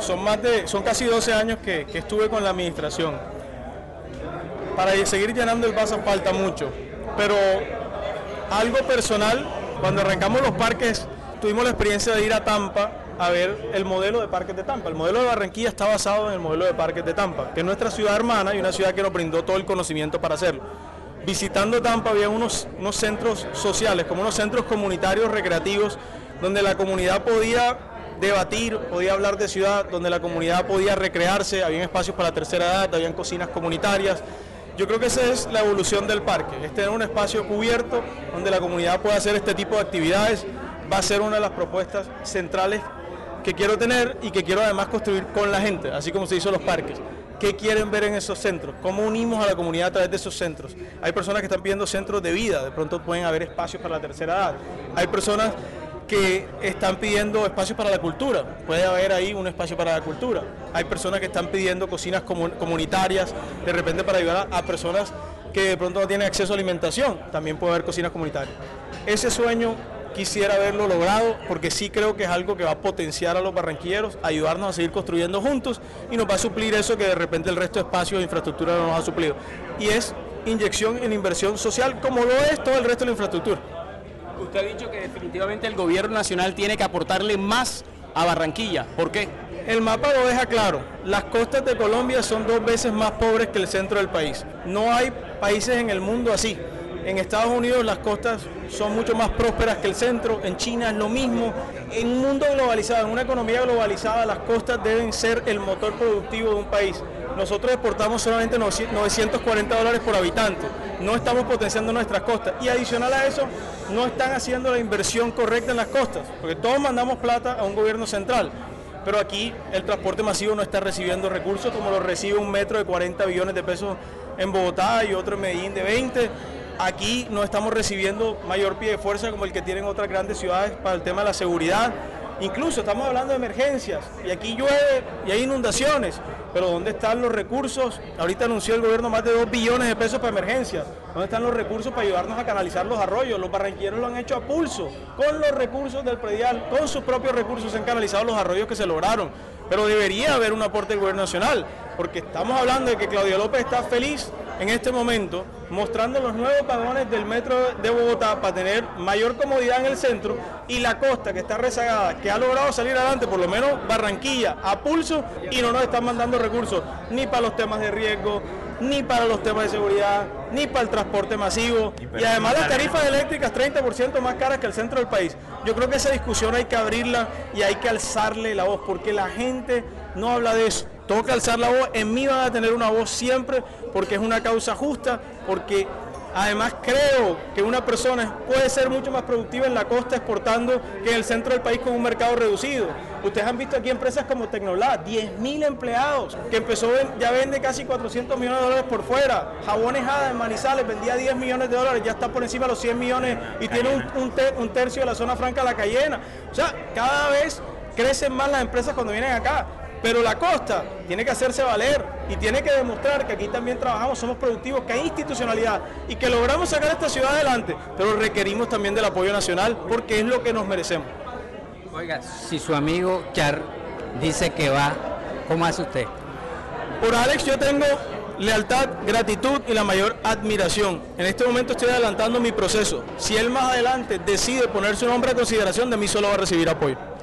son, más de, son casi 12 años que, que estuve con la administración. Para seguir llenando el vaso falta mucho, pero algo personal, cuando arrancamos los parques, tuvimos la experiencia de ir a Tampa a ver el modelo de parques de Tampa. El modelo de Barranquilla está basado en el modelo de parques de Tampa, que es nuestra ciudad hermana y una ciudad que nos brindó todo el conocimiento para hacerlo. Visitando Tampa había unos, unos centros sociales, como unos centros comunitarios recreativos, donde la comunidad podía debatir, podía hablar de ciudad, donde la comunidad podía recrearse, había espacios para la tercera edad, habían cocinas comunitarias. Yo creo que esa es la evolución del parque, es tener un espacio cubierto donde la comunidad pueda hacer este tipo de actividades. Va a ser una de las propuestas centrales que quiero tener y que quiero además construir con la gente, así como se hizo los parques. ¿Qué quieren ver en esos centros? ¿Cómo unimos a la comunidad a través de esos centros? Hay personas que están pidiendo centros de vida, de pronto pueden haber espacios para la tercera edad. Hay personas que están pidiendo espacios para la cultura, puede haber ahí un espacio para la cultura. Hay personas que están pidiendo cocinas comunitarias, de repente para ayudar a, personas que de pronto no tienen acceso a alimentación, también puede haber cocinas comunitarias. Ese sueño quisiera haberlo logrado porque sí creo que es algo que va a potenciar a los barranquilleros, ayudarnos a seguir construyendo juntos y nos va a suplir eso que de repente el resto de espacios de infraestructura no nos ha suplido. Y es inyección en inversión social como lo es todo el resto de la infraestructura. Usted ha dicho que definitivamente el gobierno nacional tiene que aportarle más a Barranquilla. ¿Por qué? El mapa lo deja claro. Las costas de Colombia son dos veces más pobres que el centro del país. No hay países en el mundo así. En Estados Unidos las costas son mucho más prósperas que el centro, en China es lo mismo. En un mundo globalizado, en una economía globalizada, las costas deben ser el motor productivo de un país. Nosotros exportamos solamente 940 dólares por habitante, no estamos potenciando nuestras costas. Y adicional a eso no están haciendo la inversión correcta en las costas, porque todos mandamos plata a un gobierno central, pero aquí el transporte masivo no está recibiendo recursos como lo recibe un metro de 40 billones de pesos en Bogotá y otro en Medellín de 20 Aquí no estamos recibiendo mayor pie de fuerza como el que tienen otras grandes ciudades para el tema de la seguridad. Incluso estamos hablando de emergencias y aquí llueve y hay inundaciones, pero ¿dónde están los recursos? Ahorita anunció el gobierno más de 2 billones de pesos para emergencias. ¿Dónde están los recursos para ayudarnos a canalizar los arroyos? Los barranquilleros lo han hecho a pulso, con los recursos del predial, con sus propios recursos se han canalizado los arroyos que se lograron. Pero debería haber un aporte del gobierno nacional, porque estamos hablando de que Claudia López está feliz en este momento mostrando los nuevos vagones del metro de Bogotá para tener mayor comodidad en el centro y la costa que está rezagada, que ha logrado salir adelante, por lo menos Barranquilla, a pulso y no nos están mandando recursos ni para los temas de riesgo, ni para los temas de seguridad, ni para el transporte masivo y además las tarifas eléctricas 30% más caras que el centro del país. Yo creo que esa discusión hay que abrirla y hay que alzarle la voz porque la gente no habla de eso. Tengo que alzar la voz, en mí van a tener una voz siempre porque es una causa justa, porque además creo que una persona puede ser mucho más productiva en la costa exportando que en el centro del país con un mercado reducido. Ustedes han visto aquí empresas como Tecnolab, 10.000 empleados, que empezó, ya vende casi 400 millones de dólares por fuera. Jabones Hada en Manizales vendía 10 millones de dólares, ya está por encima de los 100 millones y tiene un, un tercio de la zona franca de la Cayena. O sea, cada vez crecen más las empresas cuando vienen acá. Pero la costa tiene que hacerse valer y tiene que demostrar que aquí también trabajamos, somos productivos, que hay institucionalidad y que logramos sacar esta ciudad adelante, pero requerimos también del apoyo nacional porque es lo que nos merecemos. Oiga, si su amigo Char dice que va, ¿cómo hace usted? Por Alex yo tengo lealtad, gratitud y la mayor admiración. En este momento estoy adelantando mi proceso. Si él más adelante decide poner su nombre a consideración, de mí solo va a recibir apoyo.